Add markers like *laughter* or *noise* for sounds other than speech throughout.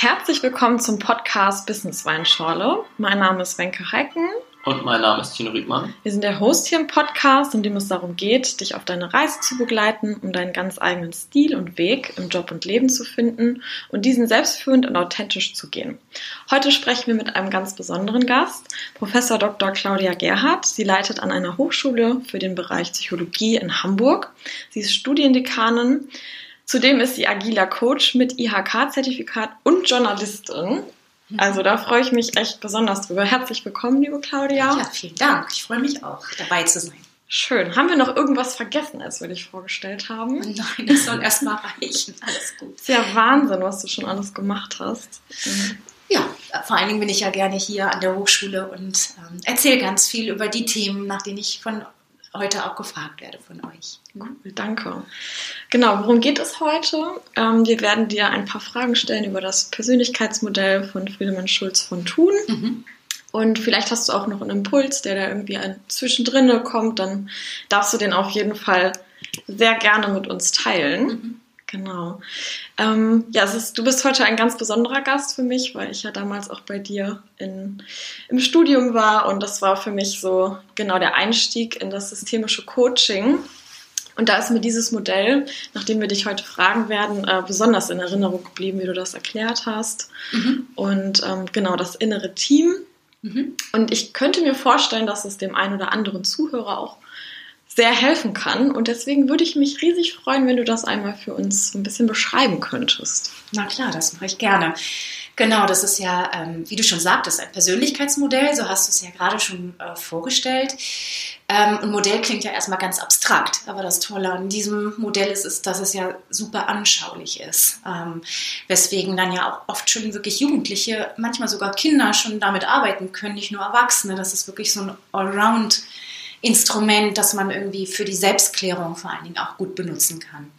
herzlich willkommen zum Podcast Business Weinschorle. Mein Name ist Wenke Heiken. Und mein Name ist Tino Riedmann. Wir sind der Host hier im Podcast, in dem es darum geht, dich auf deine Reise zu begleiten, um deinen ganz eigenen Stil und Weg im Job und Leben zu finden und diesen selbstführend und authentisch zu gehen. Heute sprechen wir mit einem ganz besonderen Gast, Professor Dr. Claudia Gerhardt. Sie leitet an einer Hochschule für den Bereich Psychologie in Hamburg. Sie ist Studiendekanin Zudem ist sie agiler Coach mit IHK-Zertifikat und Journalistin. Also da freue ich mich echt besonders drüber. Herzlich willkommen, liebe Claudia. Ja, vielen Dank. Ich freue mich auch, dabei zu sein. Schön. Haben wir noch irgendwas vergessen, als wir dich vorgestellt haben? *laughs* Nein, das soll erstmal reichen. Alles gut. Ist ja Wahnsinn, was du schon alles gemacht hast. Ja, vor allen Dingen bin ich ja gerne hier an der Hochschule und ähm, erzähle ganz viel über die Themen, nach denen ich von heute auch gefragt werde von euch. Cool, danke. Genau, worum geht es heute? Ähm, wir werden dir ein paar Fragen stellen über das Persönlichkeitsmodell von Friedemann Schulz von Thun. Mhm. Und vielleicht hast du auch noch einen Impuls, der da irgendwie zwischendrin kommt, dann darfst du den auf jeden Fall sehr gerne mit uns teilen. Mhm. Genau. Ähm, ja, ist, du bist heute ein ganz besonderer Gast für mich, weil ich ja damals auch bei dir in, im Studium war und das war für mich so genau der Einstieg in das systemische Coaching. Und da ist mir dieses Modell, nachdem wir dich heute fragen werden, äh, besonders in Erinnerung geblieben, wie du das erklärt hast. Mhm. Und ähm, genau das innere Team. Mhm. Und ich könnte mir vorstellen, dass es dem einen oder anderen Zuhörer auch sehr helfen kann. Und deswegen würde ich mich riesig freuen, wenn du das einmal für uns ein bisschen beschreiben könntest. Na klar, das mache ich gerne. Genau, das ist ja, ähm, wie du schon sagtest, ein Persönlichkeitsmodell, so hast du es ja gerade schon äh, vorgestellt. Ähm, ein Modell klingt ja erstmal ganz abstrakt, aber das Tolle an diesem Modell ist, ist dass es ja super anschaulich ist. Ähm, weswegen dann ja auch oft schon wirklich Jugendliche, manchmal sogar Kinder schon damit arbeiten können, nicht nur Erwachsene. Das ist wirklich so ein Allround- Instrument, das man irgendwie für die Selbstklärung vor allen Dingen auch gut benutzen kann.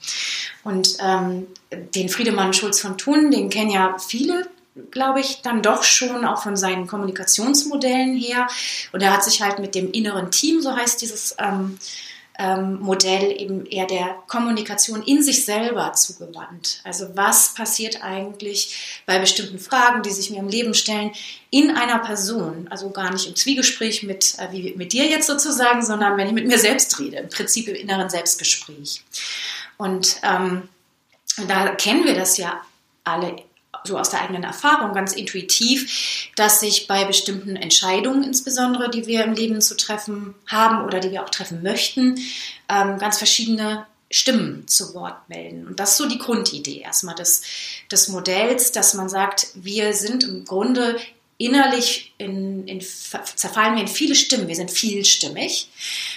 Und ähm, den Friedemann Schulz von Thun, den kennen ja viele, glaube ich, dann doch schon auch von seinen Kommunikationsmodellen her. Und er hat sich halt mit dem inneren Team, so heißt dieses ähm, ähm, Modell eben eher der Kommunikation in sich selber zugewandt. Also was passiert eigentlich bei bestimmten Fragen, die sich mir im Leben stellen, in einer Person, also gar nicht im Zwiegespräch mit, äh, wie mit dir jetzt sozusagen, sondern wenn ich mit mir selbst rede, im Prinzip im inneren Selbstgespräch. Und ähm, da kennen wir das ja alle so aus der eigenen Erfahrung ganz intuitiv, dass sich bei bestimmten Entscheidungen, insbesondere die wir im Leben zu treffen haben oder die wir auch treffen möchten, ähm, ganz verschiedene Stimmen zu Wort melden. Und das ist so die Grundidee erstmal des, des Modells, dass man sagt, wir sind im Grunde innerlich in, in, zerfallen wir in viele Stimmen. Wir sind vielstimmig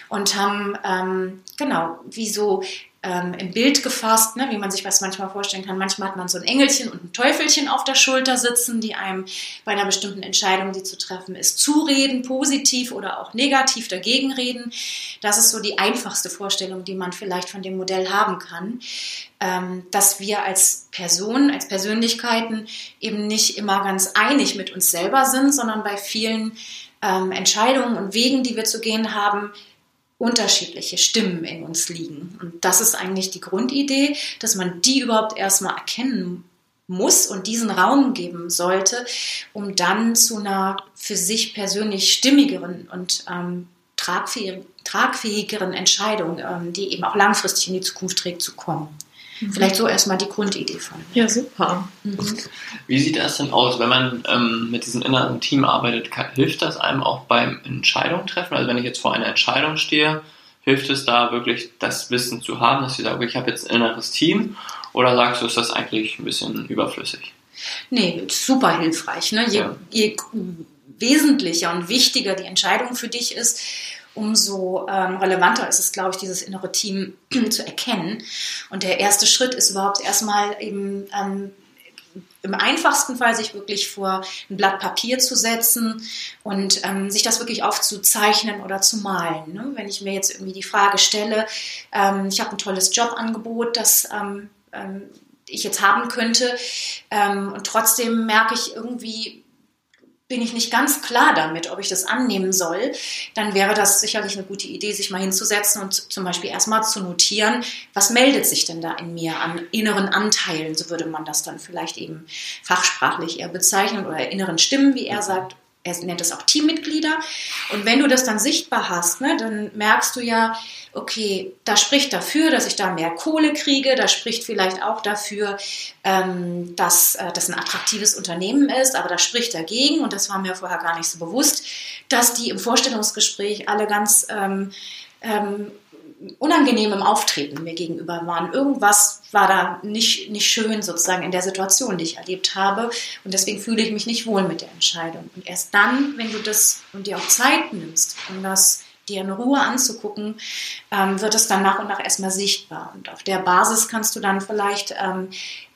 und haben ähm, genau wie so ähm, im Bild gefasst, ne, wie man sich was manchmal vorstellen kann. Manchmal hat man so ein Engelchen und ein Teufelchen auf der Schulter sitzen, die einem bei einer bestimmten Entscheidung, die zu treffen ist, zureden, positiv oder auch negativ dagegen reden. Das ist so die einfachste Vorstellung, die man vielleicht von dem Modell haben kann, ähm, dass wir als Personen, als Persönlichkeiten eben nicht immer ganz einig mit uns selber sind, sondern bei vielen ähm, Entscheidungen und Wegen, die wir zu gehen haben, unterschiedliche Stimmen in uns liegen. Und das ist eigentlich die Grundidee, dass man die überhaupt erstmal erkennen muss und diesen Raum geben sollte, um dann zu einer für sich persönlich stimmigeren und ähm, tragfähigeren Entscheidung, ähm, die eben auch langfristig in die Zukunft trägt, zu kommen. Vielleicht so erstmal die Grundidee von. Ja, super. Mhm. Wie sieht das denn aus, wenn man ähm, mit diesem inneren Team arbeitet? hilft das einem auch beim Entscheidung treffen? Also wenn ich jetzt vor einer Entscheidung stehe, hilft es da wirklich, das Wissen zu haben, dass ich sage, ich habe jetzt ein inneres Team? Oder sagst du, ist das eigentlich ein bisschen überflüssig? Nee, super hilfreich. Ne? Je, ja. je wesentlicher und wichtiger die Entscheidung für dich ist, umso ähm, relevanter ist es, glaube ich, dieses innere Team *clears throat* zu erkennen. Und der erste Schritt ist überhaupt erstmal eben ähm, im einfachsten Fall sich wirklich vor ein Blatt Papier zu setzen und ähm, sich das wirklich aufzuzeichnen oder zu malen. Ne? Wenn ich mir jetzt irgendwie die Frage stelle, ähm, ich habe ein tolles Jobangebot, das ähm, ähm ich jetzt haben könnte ähm, und trotzdem merke ich irgendwie, bin ich nicht ganz klar damit, ob ich das annehmen soll, dann wäre das sicherlich eine gute Idee, sich mal hinzusetzen und zum Beispiel erstmal zu notieren, was meldet sich denn da in mir an inneren Anteilen, so würde man das dann vielleicht eben fachsprachlich eher bezeichnen, oder inneren Stimmen, wie er sagt, er nennt es auch Teammitglieder. Und wenn du das dann sichtbar hast, ne, dann merkst du ja, okay, da spricht dafür, dass ich da mehr Kohle kriege, da spricht vielleicht auch dafür, ähm, dass äh, das ein attraktives Unternehmen ist, aber da spricht dagegen, und das war mir vorher gar nicht so bewusst, dass die im Vorstellungsgespräch alle ganz ähm, ähm, unangenehmem Auftreten mir gegenüber waren. Irgendwas war da nicht, nicht schön sozusagen in der Situation, die ich erlebt habe. Und deswegen fühle ich mich nicht wohl mit der Entscheidung. Und erst dann, wenn du das und dir auch Zeit nimmst, um das dir in Ruhe anzugucken, ähm, wird es dann nach und nach erstmal sichtbar. Und auf der Basis kannst du dann vielleicht ähm,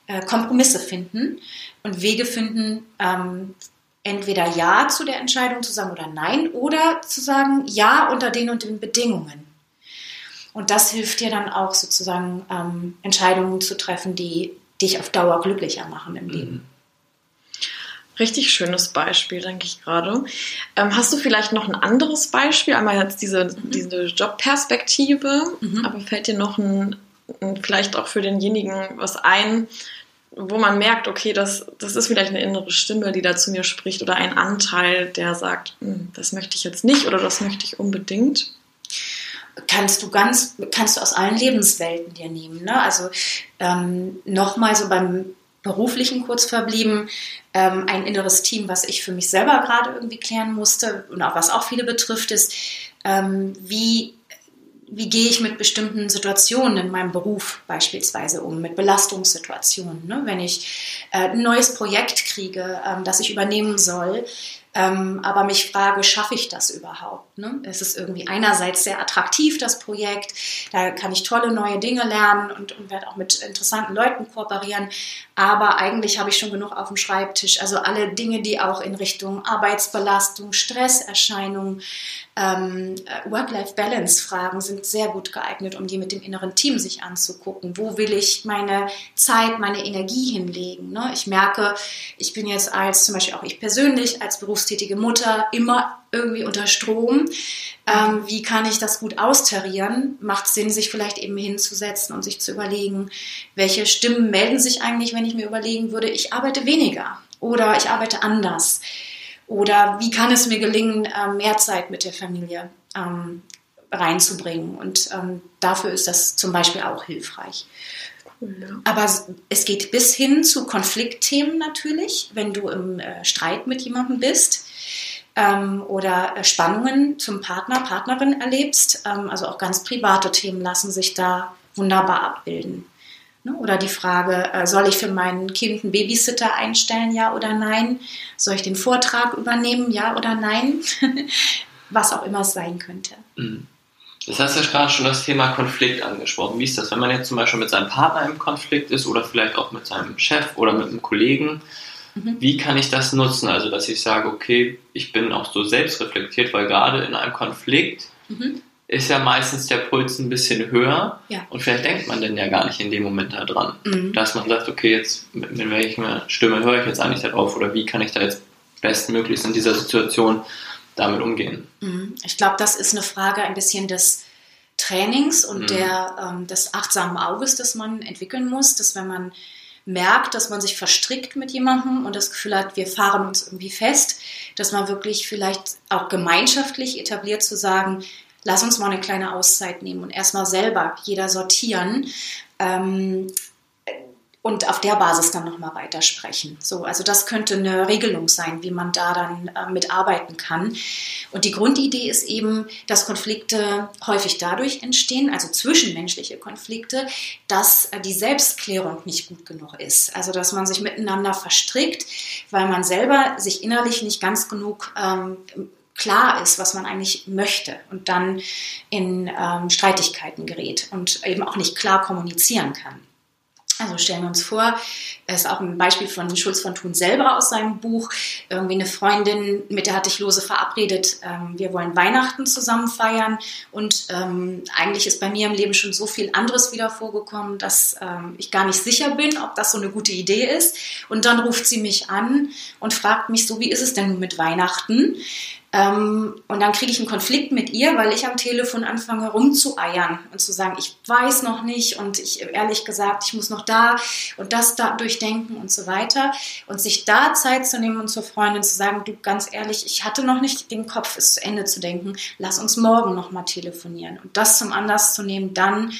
äh, Kompromisse finden und Wege finden, ähm, entweder Ja zu der Entscheidung zu sagen oder Nein oder zu sagen Ja unter den und den Bedingungen. Und das hilft dir dann auch sozusagen ähm, Entscheidungen zu treffen, die dich auf Dauer glücklicher machen im Leben. Mhm. Richtig schönes Beispiel, denke ich gerade. Ähm, hast du vielleicht noch ein anderes Beispiel? Einmal jetzt diese, mhm. diese Jobperspektive, mhm. aber fällt dir noch ein, ein, vielleicht auch für denjenigen was ein, wo man merkt, okay, das, das ist vielleicht eine innere Stimme, die da zu mir spricht oder ein Anteil, der sagt, hm, das möchte ich jetzt nicht oder das möchte ich unbedingt? Kannst du ganz, kannst du aus allen Lebenswelten dir nehmen. Ne? Also ähm, nochmal so beim beruflichen kurz verblieben, ähm, ein inneres Team, was ich für mich selber gerade irgendwie klären musste und auch was auch viele betrifft, ist, ähm, wie wie gehe ich mit bestimmten Situationen in meinem Beruf beispielsweise um, mit Belastungssituationen. Ne? Wenn ich äh, ein neues Projekt kriege, ähm, das ich übernehmen soll, ähm, aber mich frage, schaffe ich das überhaupt? Ne? Es ist irgendwie einerseits sehr attraktiv, das Projekt, da kann ich tolle neue Dinge lernen und, und werde auch mit interessanten Leuten kooperieren, aber eigentlich habe ich schon genug auf dem Schreibtisch. Also alle Dinge, die auch in Richtung Arbeitsbelastung, Stresserscheinungen, ähm, äh, Work-Life-Balance-Fragen sind sehr gut geeignet, um die mit dem inneren Team sich anzugucken. Wo will ich meine Zeit, meine Energie hinlegen? Ne? Ich merke, ich bin jetzt als zum Beispiel auch ich persönlich als berufstätige Mutter immer irgendwie unter Strom. Ähm, wie kann ich das gut austarieren? Macht Sinn, sich vielleicht eben hinzusetzen und sich zu überlegen, welche Stimmen melden sich eigentlich, wenn ich mir überlegen würde, ich arbeite weniger oder ich arbeite anders. Oder wie kann es mir gelingen, ähm, mehr Zeit mit der Familie ähm, reinzubringen? Und ähm, dafür ist das zum Beispiel auch hilfreich. Aber es geht bis hin zu Konfliktthemen natürlich, wenn du im äh, Streit mit jemandem bist oder äh, Spannungen zum Partner, Partnerin erlebst. Also auch ganz private Themen lassen sich da wunderbar abbilden. Ne? Oder die Frage, äh, soll ich für mein Kind einen Babysitter einstellen, ja oder nein? Soll ich den Vortrag übernehmen, ja oder nein? *laughs* Was auch immer es sein könnte. Mhm. Das hast ja gerade schon das Thema Konflikt angesprochen. Wie ist das, wenn man jetzt zum Beispiel mit seinem Partner im Konflikt ist oder vielleicht auch mit seinem Chef oder mit einem Kollegen? Mhm. Wie kann ich das nutzen? Also, dass ich sage, okay, ich bin auch so selbstreflektiert, weil gerade in einem Konflikt mhm ist ja meistens der Puls ein bisschen höher ja. und vielleicht denkt man dann ja gar nicht in dem Moment da dran, mhm. dass man sagt, okay, jetzt mit, mit welcher Stimme höre ich jetzt eigentlich darauf oder wie kann ich da jetzt bestmöglichst in dieser Situation damit umgehen? Mhm. Ich glaube, das ist eine Frage ein bisschen des Trainings und mhm. der, ähm, des achtsamen Auges, das man entwickeln muss, dass wenn man merkt, dass man sich verstrickt mit jemandem und das Gefühl hat, wir fahren uns irgendwie fest, dass man wirklich vielleicht auch gemeinschaftlich etabliert zu sagen, lass uns mal eine kleine Auszeit nehmen und erstmal selber jeder sortieren. Ähm, und auf der Basis dann nochmal weitersprechen. So, also das könnte eine Regelung sein, wie man da dann äh, mitarbeiten kann. Und die Grundidee ist eben, dass Konflikte häufig dadurch entstehen, also zwischenmenschliche Konflikte, dass äh, die Selbstklärung nicht gut genug ist. Also dass man sich miteinander verstrickt, weil man selber sich innerlich nicht ganz genug ähm, klar ist, was man eigentlich möchte und dann in ähm, Streitigkeiten gerät und eben auch nicht klar kommunizieren kann. Also stellen wir uns vor, das ist auch ein Beispiel von Schulz von Thun selber aus seinem Buch. Irgendwie eine Freundin, mit der hatte ich lose verabredet, ähm, wir wollen Weihnachten zusammen feiern. Und ähm, eigentlich ist bei mir im Leben schon so viel anderes wieder vorgekommen, dass ähm, ich gar nicht sicher bin, ob das so eine gute Idee ist. Und dann ruft sie mich an und fragt mich so, wie ist es denn mit Weihnachten? Ähm, und dann kriege ich einen Konflikt mit ihr, weil ich am Telefon anfange rumzueiern und zu sagen, ich weiß noch nicht und ich ehrlich gesagt, ich muss noch da und das da durchdenken und so weiter. Und sich da Zeit zu nehmen und zur Freundin zu sagen, du ganz ehrlich, ich hatte noch nicht den Kopf, es zu Ende zu denken, lass uns morgen nochmal telefonieren. Und das zum Anlass zu nehmen, dann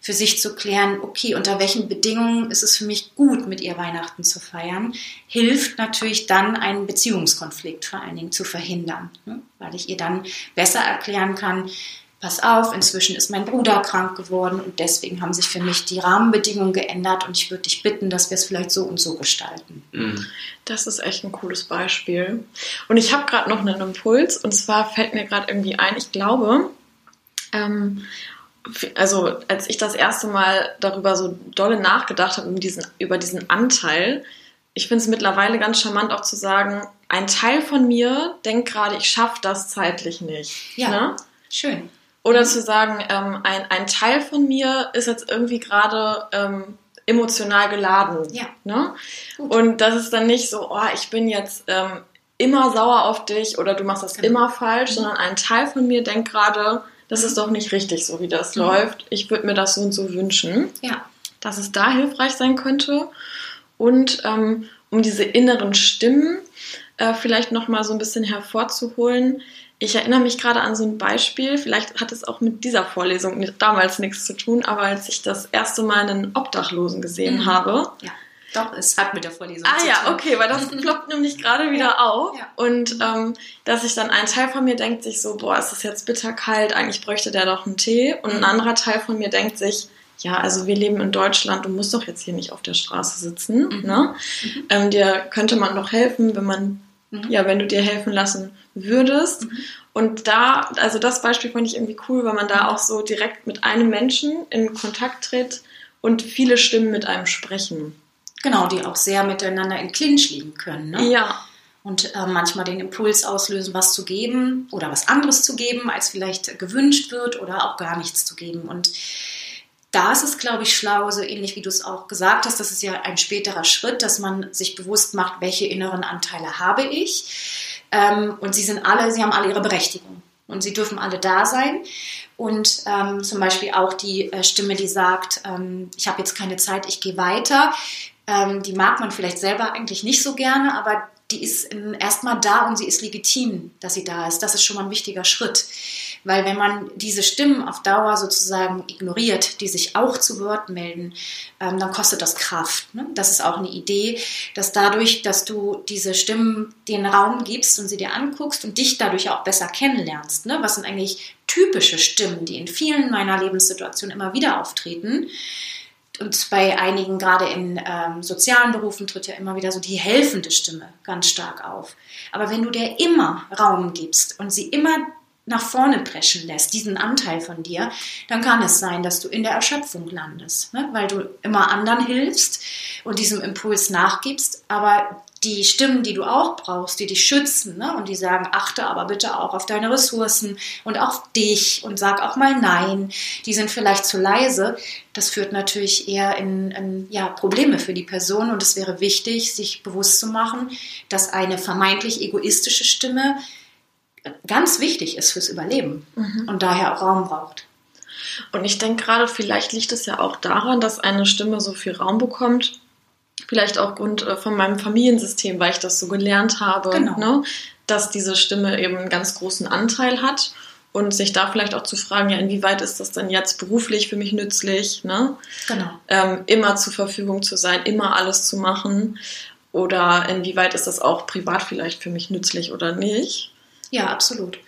für sich zu klären, okay, unter welchen Bedingungen ist es für mich gut, mit ihr Weihnachten zu feiern, hilft natürlich dann, einen Beziehungskonflikt vor allen Dingen zu verhindern, ne? weil ich ihr dann besser erklären kann, pass auf, inzwischen ist mein Bruder krank geworden und deswegen haben sich für mich die Rahmenbedingungen geändert und ich würde dich bitten, dass wir es vielleicht so und so gestalten. Mhm. Das ist echt ein cooles Beispiel. Und ich habe gerade noch einen Impuls und zwar fällt mir gerade irgendwie ein, ich glaube, ähm, also als ich das erste Mal darüber so dolle nachgedacht habe, über diesen, über diesen Anteil, ich finde es mittlerweile ganz charmant auch zu sagen, ein Teil von mir denkt gerade, ich schaffe das zeitlich nicht. Ja, ne? schön. Oder zu sagen, ähm, ein, ein Teil von mir ist jetzt irgendwie gerade ähm, emotional geladen. Ja. Ne? Und das ist dann nicht so, oh, ich bin jetzt ähm, immer sauer auf dich oder du machst das genau. immer falsch, mhm. sondern ein Teil von mir denkt gerade, das ist doch nicht richtig, so wie das mhm. läuft. Ich würde mir das so und so wünschen. Ja. Dass es da hilfreich sein könnte. Und ähm, um diese inneren Stimmen äh, vielleicht nochmal so ein bisschen hervorzuholen. Ich erinnere mich gerade an so ein Beispiel, vielleicht hat es auch mit dieser Vorlesung damals nichts zu tun, aber als ich das erste Mal einen Obdachlosen gesehen mhm. habe, ja doch, es hat mit der Vorlesung ah, zu tun. Ah ja, okay, weil das *laughs* ploppt nämlich gerade wieder ja, auf. Ja. Und ähm, dass sich dann ein Teil von mir denkt sich so, boah, ist das jetzt bitterkalt, eigentlich bräuchte der doch einen Tee. Und ein mhm. anderer Teil von mir denkt sich, ja, also wir leben in Deutschland, du musst doch jetzt hier nicht auf der Straße sitzen. Mhm. Ne? Mhm. Ähm, dir könnte man doch helfen, wenn man, mhm. ja, wenn du dir helfen lassen würdest. Mhm. Und da, also das Beispiel fand ich irgendwie cool, weil man da auch so direkt mit einem Menschen in Kontakt tritt und viele Stimmen mit einem sprechen. Genau, die auch sehr miteinander in Clinch liegen können. Ne? Ja. Und äh, manchmal den Impuls auslösen, was zu geben oder was anderes zu geben, als vielleicht gewünscht wird oder auch gar nichts zu geben. Und da ist es, glaube ich, schlau, so ähnlich wie du es auch gesagt hast, das ist ja ein späterer Schritt, dass man sich bewusst macht, welche inneren Anteile habe ich. Ähm, und sie sind alle, sie haben alle ihre Berechtigung und sie dürfen alle da sein. Und ähm, zum Beispiel auch die äh, Stimme, die sagt, ähm, ich habe jetzt keine Zeit, ich gehe weiter. Ähm, die mag man vielleicht selber eigentlich nicht so gerne, aber die ist erstmal da und sie ist legitim, dass sie da ist. Das ist schon mal ein wichtiger Schritt. Weil wenn man diese Stimmen auf Dauer sozusagen ignoriert, die sich auch zu Wort melden, ähm, dann kostet das Kraft. Ne? Das ist auch eine Idee, dass dadurch, dass du diese Stimmen den Raum gibst und sie dir anguckst und dich dadurch auch besser kennenlernst, ne? was sind eigentlich typische Stimmen, die in vielen meiner Lebenssituationen immer wieder auftreten, und bei einigen, gerade in ähm, sozialen Berufen, tritt ja immer wieder so die helfende Stimme ganz stark auf. Aber wenn du der immer Raum gibst und sie immer nach vorne preschen lässt, diesen Anteil von dir, dann kann es sein, dass du in der Erschöpfung landest, ne? weil du immer anderen hilfst und diesem Impuls nachgibst, aber die Stimmen, die du auch brauchst, die dich schützen ne? und die sagen, achte aber bitte auch auf deine Ressourcen und auf dich und sag auch mal Nein, die sind vielleicht zu leise. Das führt natürlich eher in, in ja, Probleme für die Person und es wäre wichtig, sich bewusst zu machen, dass eine vermeintlich egoistische Stimme ganz wichtig ist fürs Überleben mhm. und daher auch Raum braucht. Und ich denke gerade, vielleicht liegt es ja auch daran, dass eine Stimme so viel Raum bekommt, Vielleicht auch aufgrund äh, von meinem Familiensystem, weil ich das so gelernt habe, genau. ne, dass diese Stimme eben einen ganz großen Anteil hat und sich da vielleicht auch zu fragen, ja, inwieweit ist das denn jetzt beruflich für mich nützlich, ne? Genau. Ähm, immer zur Verfügung zu sein, immer alles zu machen oder inwieweit ist das auch privat vielleicht für mich nützlich oder nicht? Ja, absolut.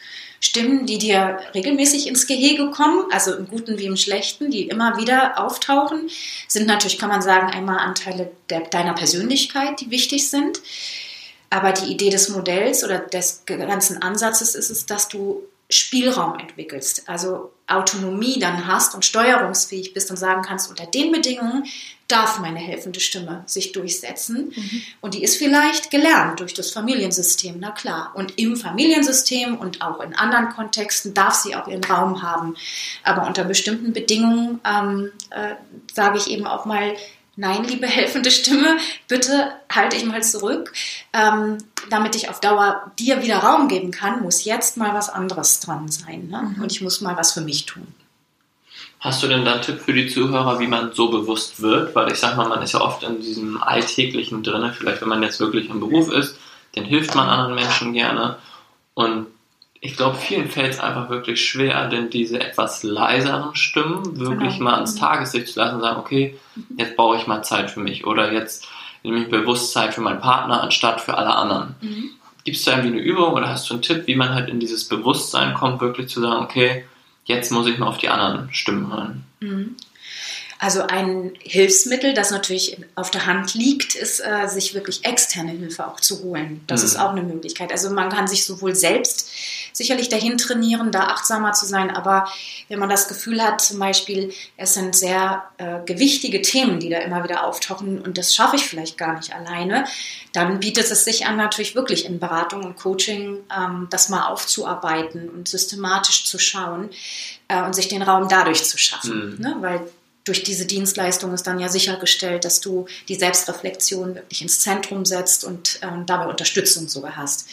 Stimmen, die dir regelmäßig ins Gehege kommen, also im Guten wie im Schlechten, die immer wieder auftauchen, sind natürlich, kann man sagen, einmal Anteile der, deiner Persönlichkeit, die wichtig sind. Aber die Idee des Modells oder des ganzen Ansatzes ist es, dass du Spielraum entwickelst, also Autonomie dann hast und steuerungsfähig bist und sagen kannst, unter den Bedingungen darf meine helfende Stimme sich durchsetzen. Mhm. Und die ist vielleicht gelernt durch das Familiensystem, na klar. Und im Familiensystem und auch in anderen Kontexten darf sie auch ihren Raum haben. Aber unter bestimmten Bedingungen ähm, äh, sage ich eben auch mal, nein, liebe helfende Stimme, bitte halte ich mal zurück. Ähm, damit ich auf Dauer dir wieder Raum geben kann, muss jetzt mal was anderes dran sein. Ne? Mhm. Und ich muss mal was für mich tun. Hast du denn da einen Tipp für die Zuhörer, wie man so bewusst wird? Weil ich sag mal, man ist ja oft in diesem Alltäglichen drin. Vielleicht, wenn man jetzt wirklich im Beruf ist, dann hilft man anderen Menschen gerne. Und ich glaube, vielen fällt es einfach wirklich schwer, denn diese etwas leiseren Stimmen wirklich genau. mal ans Tageslicht zu lassen und sagen, okay, jetzt brauche ich mal Zeit für mich oder jetzt nehme ich bewusst Zeit für meinen Partner anstatt für alle anderen. Mhm. Gibt es da irgendwie eine Übung oder hast du einen Tipp, wie man halt in dieses Bewusstsein kommt, wirklich zu sagen, okay, jetzt muss ich mal auf die anderen Stimmen hören? Mhm. Also ein Hilfsmittel, das natürlich auf der Hand liegt, ist, äh, sich wirklich externe Hilfe auch zu holen. Das mhm. ist auch eine Möglichkeit. Also man kann sich sowohl selbst sicherlich dahin trainieren, da achtsamer zu sein, aber wenn man das Gefühl hat, zum Beispiel, es sind sehr äh, gewichtige Themen, die da immer wieder auftauchen und das schaffe ich vielleicht gar nicht alleine, dann bietet es sich an, natürlich wirklich in Beratung und Coaching ähm, das mal aufzuarbeiten und systematisch zu schauen äh, und sich den Raum dadurch zu schaffen. Mhm. Ne? Weil durch diese Dienstleistung ist dann ja sichergestellt, dass du die Selbstreflexion wirklich ins Zentrum setzt und ähm, dabei Unterstützung sogar hast.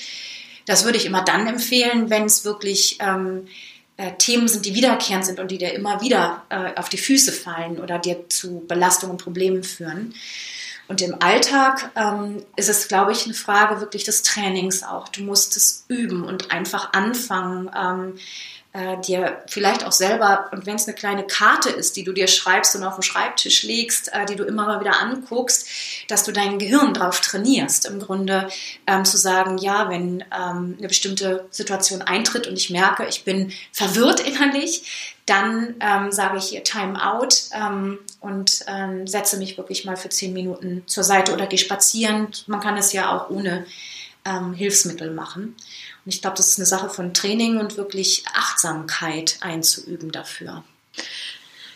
Das würde ich immer dann empfehlen, wenn es wirklich ähm, äh, Themen sind, die wiederkehrend sind und die dir immer wieder äh, auf die Füße fallen oder dir zu Belastungen und Problemen führen. Und im Alltag ähm, ist es, glaube ich, eine Frage wirklich des Trainings auch. Du musst es üben und einfach anfangen. Ähm, äh, dir vielleicht auch selber, und wenn es eine kleine Karte ist, die du dir schreibst und auf den Schreibtisch legst, äh, die du immer mal wieder anguckst, dass du dein Gehirn darauf trainierst, im Grunde ähm, zu sagen, ja, wenn ähm, eine bestimmte Situation eintritt und ich merke, ich bin verwirrt innerlich, dann ähm, sage ich hier Time out ähm, und ähm, setze mich wirklich mal für zehn Minuten zur Seite oder gehe spazieren. Man kann es ja auch ohne ähm, Hilfsmittel machen. Und ich glaube, das ist eine Sache von Training und wirklich Achtsamkeit einzuüben dafür.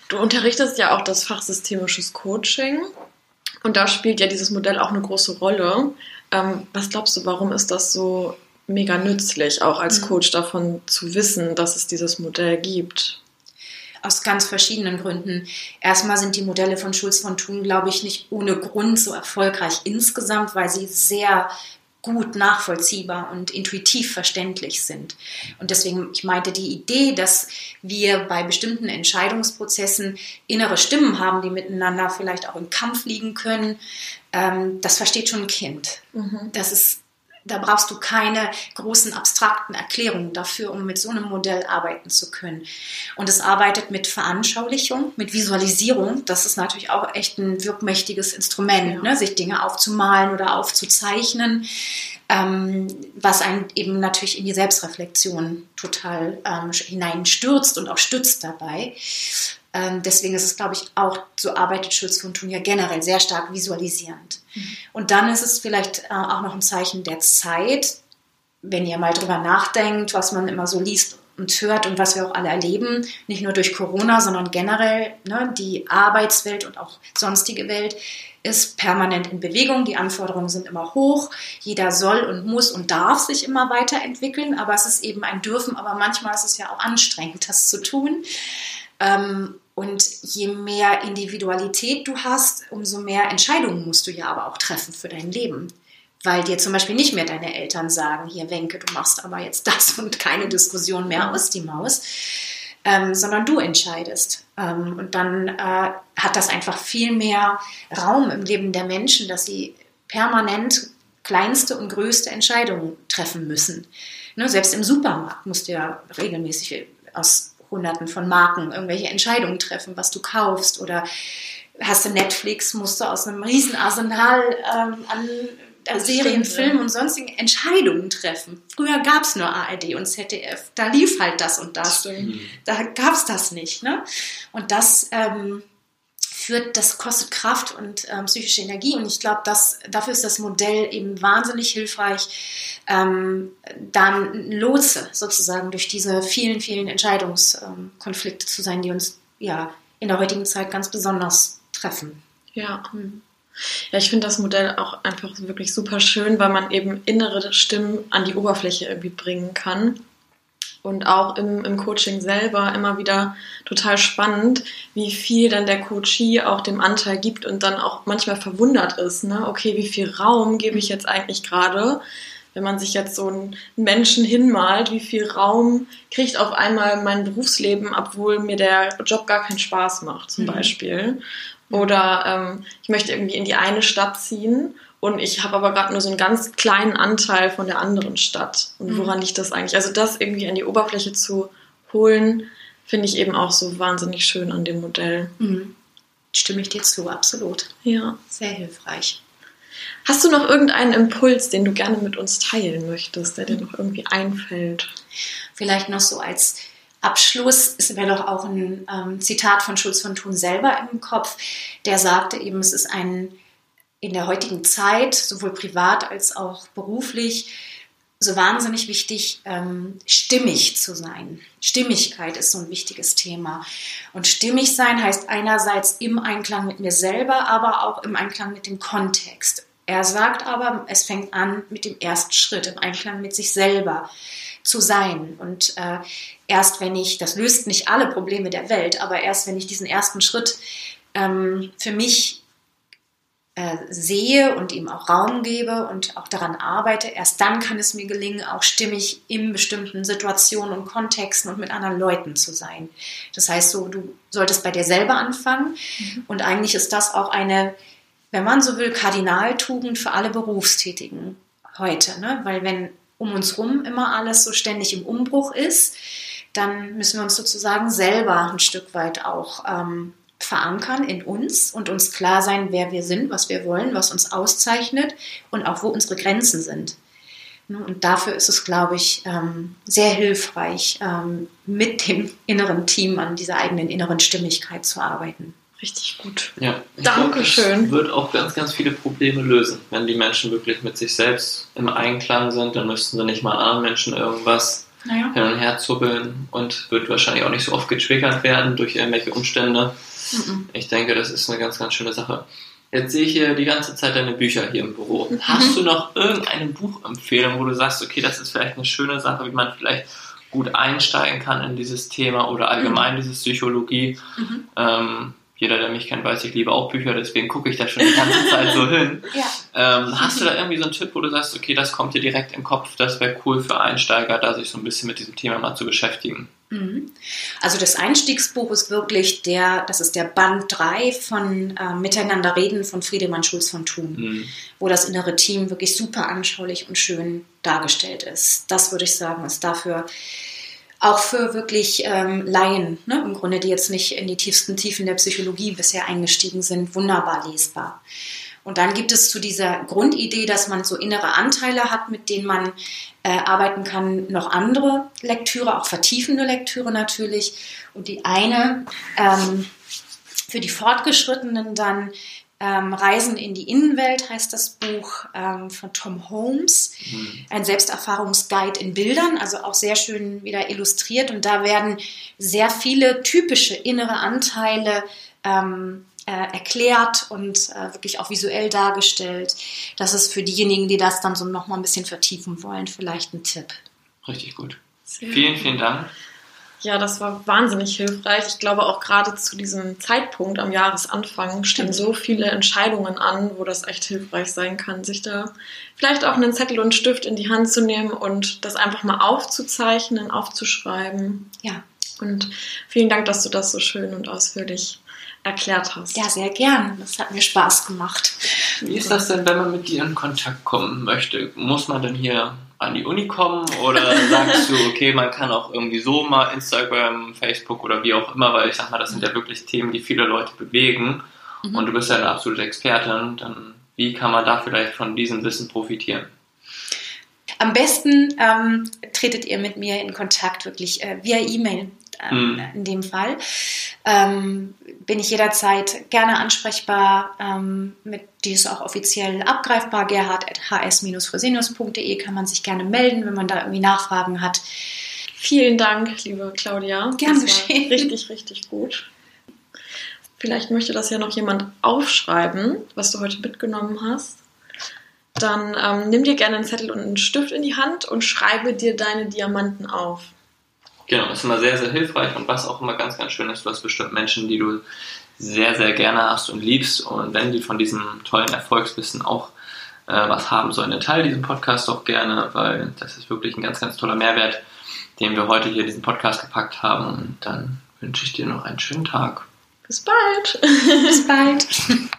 Du unterrichtest ja auch das Fach systemisches Coaching und da spielt ja dieses Modell auch eine große Rolle. Ähm, was glaubst du, warum ist das so mega nützlich, auch als mhm. Coach davon zu wissen, dass es dieses Modell gibt? aus ganz verschiedenen Gründen. Erstmal sind die Modelle von Schulz von Thun, glaube ich, nicht ohne Grund so erfolgreich insgesamt, weil sie sehr gut nachvollziehbar und intuitiv verständlich sind. Und deswegen, ich meinte die Idee, dass wir bei bestimmten Entscheidungsprozessen innere Stimmen haben, die miteinander vielleicht auch im Kampf liegen können, ähm, das versteht schon ein Kind. Mhm. Das ist da brauchst du keine großen abstrakten Erklärungen dafür, um mit so einem Modell arbeiten zu können. Und es arbeitet mit Veranschaulichung, mit Visualisierung. Das ist natürlich auch echt ein wirkmächtiges Instrument, ja. ne? sich Dinge aufzumalen oder aufzuzeichnen, ähm, was einen eben natürlich in die Selbstreflexion total ähm, hineinstürzt und auch stützt dabei. Ähm, deswegen ist es, glaube ich, auch, so arbeitet Schulz von Thun ja generell sehr stark visualisierend. Mhm. Und dann ist es vielleicht äh, auch noch ein Zeichen der Zeit, wenn ihr mal drüber nachdenkt, was man immer so liest und hört und was wir auch alle erleben, nicht nur durch Corona, sondern generell ne, die Arbeitswelt und auch sonstige Welt ist permanent in Bewegung. Die Anforderungen sind immer hoch. Jeder soll und muss und darf sich immer weiterentwickeln, aber es ist eben ein Dürfen. Aber manchmal ist es ja auch anstrengend, das zu tun. Ähm, und je mehr Individualität du hast, umso mehr Entscheidungen musst du ja aber auch treffen für dein Leben. Weil dir zum Beispiel nicht mehr deine Eltern sagen, hier Wenke, du machst aber jetzt *laughs* das und keine Diskussion mehr aus die Maus, ähm, sondern du entscheidest. Ähm, und dann äh, hat das einfach viel mehr Raum im Leben der Menschen, dass sie permanent kleinste und größte Entscheidungen treffen müssen. Ne, selbst im Supermarkt musst du ja regelmäßig aus hunderten von Marken irgendwelche Entscheidungen treffen, was du kaufst oder hast du Netflix, musst du aus einem riesen Arsenal ähm, an äh, Serien, Filmen und sonstigen Entscheidungen treffen. Früher gab es nur ARD und ZDF. Da lief halt das und das. das da gab es das nicht. Ne? Und das ähm, führt, das kostet Kraft und ähm, psychische Energie. Und ich glaube, dafür ist das Modell eben wahnsinnig hilfreich, ähm, dann Lotse sozusagen durch diese vielen, vielen Entscheidungskonflikte zu sein, die uns ja in der heutigen Zeit ganz besonders treffen. Ja. Ja, ich finde das Modell auch einfach wirklich super schön, weil man eben innere Stimmen an die Oberfläche irgendwie bringen kann. Und auch im, im Coaching selber immer wieder total spannend, wie viel dann der Coachie auch dem Anteil gibt und dann auch manchmal verwundert ist. Ne? Okay, wie viel Raum gebe ich jetzt eigentlich gerade? Wenn man sich jetzt so einen Menschen hinmalt, wie viel Raum kriegt auf einmal mein Berufsleben, obwohl mir der Job gar keinen Spaß macht, zum mhm. Beispiel. Oder ähm, ich möchte irgendwie in die eine Stadt ziehen und ich habe aber gerade nur so einen ganz kleinen Anteil von der anderen Stadt. Und mhm. woran liegt das eigentlich? Also das irgendwie an die Oberfläche zu holen, finde ich eben auch so wahnsinnig schön an dem Modell. Mhm. Stimme ich dir zu, absolut. Ja. Sehr hilfreich. Hast du noch irgendeinen Impuls, den du gerne mit uns teilen möchtest, der dir noch irgendwie einfällt? Vielleicht noch so als Abschluss ist mir doch auch ein ähm, Zitat von Schulz von Thun selber im Kopf, der sagte eben, es ist ein in der heutigen Zeit, sowohl privat als auch beruflich, so wahnsinnig wichtig, ähm, stimmig zu sein. Stimmigkeit ist so ein wichtiges Thema. Und stimmig sein heißt einerseits im Einklang mit mir selber, aber auch im Einklang mit dem Kontext. Er sagt aber, es fängt an mit dem ersten Schritt, im Einklang mit sich selber zu sein. Und äh, erst wenn ich, das löst nicht alle Probleme der Welt, aber erst wenn ich diesen ersten Schritt ähm, für mich äh, sehe und ihm auch Raum gebe und auch daran arbeite, erst dann kann es mir gelingen, auch stimmig in bestimmten Situationen und Kontexten und mit anderen Leuten zu sein. Das heißt, so, du solltest bei dir selber anfangen mhm. und eigentlich ist das auch eine, wenn man so will, Kardinaltugend für alle Berufstätigen heute, ne? weil wenn um uns herum immer alles so ständig im Umbruch ist, dann müssen wir uns sozusagen selber ein Stück weit auch ähm, verankern in uns und uns klar sein, wer wir sind, was wir wollen, was uns auszeichnet und auch wo unsere Grenzen sind. Ne, und dafür ist es, glaube ich, ähm, sehr hilfreich, ähm, mit dem inneren Team an dieser eigenen inneren Stimmigkeit zu arbeiten. Richtig gut. Ja, Dankeschön. Das wird auch ganz, ganz viele Probleme lösen. Wenn die Menschen wirklich mit sich selbst im Einklang sind, dann müssten sie nicht mal anderen Menschen irgendwas naja. hin und her zuppeln und wird wahrscheinlich auch nicht so oft getriggert werden durch irgendwelche Umstände. Mhm. Ich denke, das ist eine ganz, ganz schöne Sache. Jetzt sehe ich hier die ganze Zeit deine Bücher hier im Büro. Mhm. Hast du noch irgendeine Buchempfehlung, wo du sagst, okay, das ist vielleicht eine schöne Sache, wie man vielleicht gut einsteigen kann in dieses Thema oder allgemein mhm. diese Psychologie? Mhm. Ähm, jeder, der mich kennt, weiß, ich liebe auch Bücher, deswegen gucke ich da schon die ganze Zeit so hin. *laughs* Ja. Ähm, hast du da irgendwie so einen Tipp, wo du sagst, okay, das kommt dir direkt im Kopf, das wäre cool für Einsteiger, da sich so ein bisschen mit diesem Thema mal zu beschäftigen? Mhm. Also das Einstiegsbuch ist wirklich der, das ist der Band 3 von äh, Miteinander reden von Friedemann Schulz von Thun, mhm. wo das innere Team wirklich super anschaulich und schön dargestellt ist. Das würde ich sagen, ist dafür auch für wirklich ähm, Laien, ne, im Grunde, die jetzt nicht in die tiefsten Tiefen der Psychologie bisher eingestiegen sind, wunderbar lesbar. Und dann gibt es zu dieser Grundidee, dass man so innere Anteile hat, mit denen man äh, arbeiten kann, noch andere Lektüre, auch vertiefende Lektüre natürlich. Und die eine ähm, für die Fortgeschrittenen dann ähm, Reisen in die Innenwelt heißt das Buch ähm, von Tom Holmes. Mhm. Ein Selbsterfahrungsguide in Bildern, also auch sehr schön wieder illustriert. Und da werden sehr viele typische innere Anteile ähm, äh, erklärt und äh, wirklich auch visuell dargestellt. Das ist für diejenigen, die das dann so nochmal ein bisschen vertiefen wollen, vielleicht ein Tipp. Richtig gut. Sehr vielen, vielen Dank. Ja, das war wahnsinnig hilfreich. Ich glaube auch gerade zu diesem Zeitpunkt am Jahresanfang stehen so viele Entscheidungen an, wo das echt hilfreich sein kann, sich da vielleicht auch einen Zettel und Stift in die Hand zu nehmen und das einfach mal aufzuzeichnen, aufzuschreiben. Ja. Und vielen Dank, dass du das so schön und ausführlich erklärt hast. Ja, sehr gern. Das hat mir Spaß gemacht. Wie ist das denn, wenn man mit dir in Kontakt kommen möchte? Muss man denn hier an die Uni kommen oder *laughs* sagst du, okay, man kann auch irgendwie so mal Instagram, Facebook oder wie auch immer, weil ich sag mal, das sind ja wirklich Themen, die viele Leute bewegen mhm. und du bist ja eine absolute Expertin, dann wie kann man da vielleicht von diesem Wissen profitieren? Am besten ähm, tretet ihr mit mir in Kontakt wirklich äh, via E-Mail. Ähm, mhm. in dem Fall, ähm, bin ich jederzeit gerne ansprechbar. Ähm, mit, die ist auch offiziell abgreifbar. Gerhard.hs-fresenius.de kann man sich gerne melden, wenn man da irgendwie Nachfragen hat. Vielen Dank, liebe Claudia. Gerne geschehen. Richtig, richtig gut. Vielleicht möchte das ja noch jemand aufschreiben, was du heute mitgenommen hast. Dann ähm, nimm dir gerne einen Zettel und einen Stift in die Hand und schreibe dir deine Diamanten auf. Genau, das ist immer sehr, sehr hilfreich und was auch immer ganz, ganz schön ist, du hast bestimmt Menschen, die du sehr, sehr gerne hast und liebst und wenn die von diesem tollen Erfolgswissen auch äh, was haben sollen, dann teile diesen Podcast doch gerne, weil das ist wirklich ein ganz, ganz toller Mehrwert, den wir heute hier in diesen Podcast gepackt haben und dann wünsche ich dir noch einen schönen Tag. Bis bald. Bis bald. *laughs*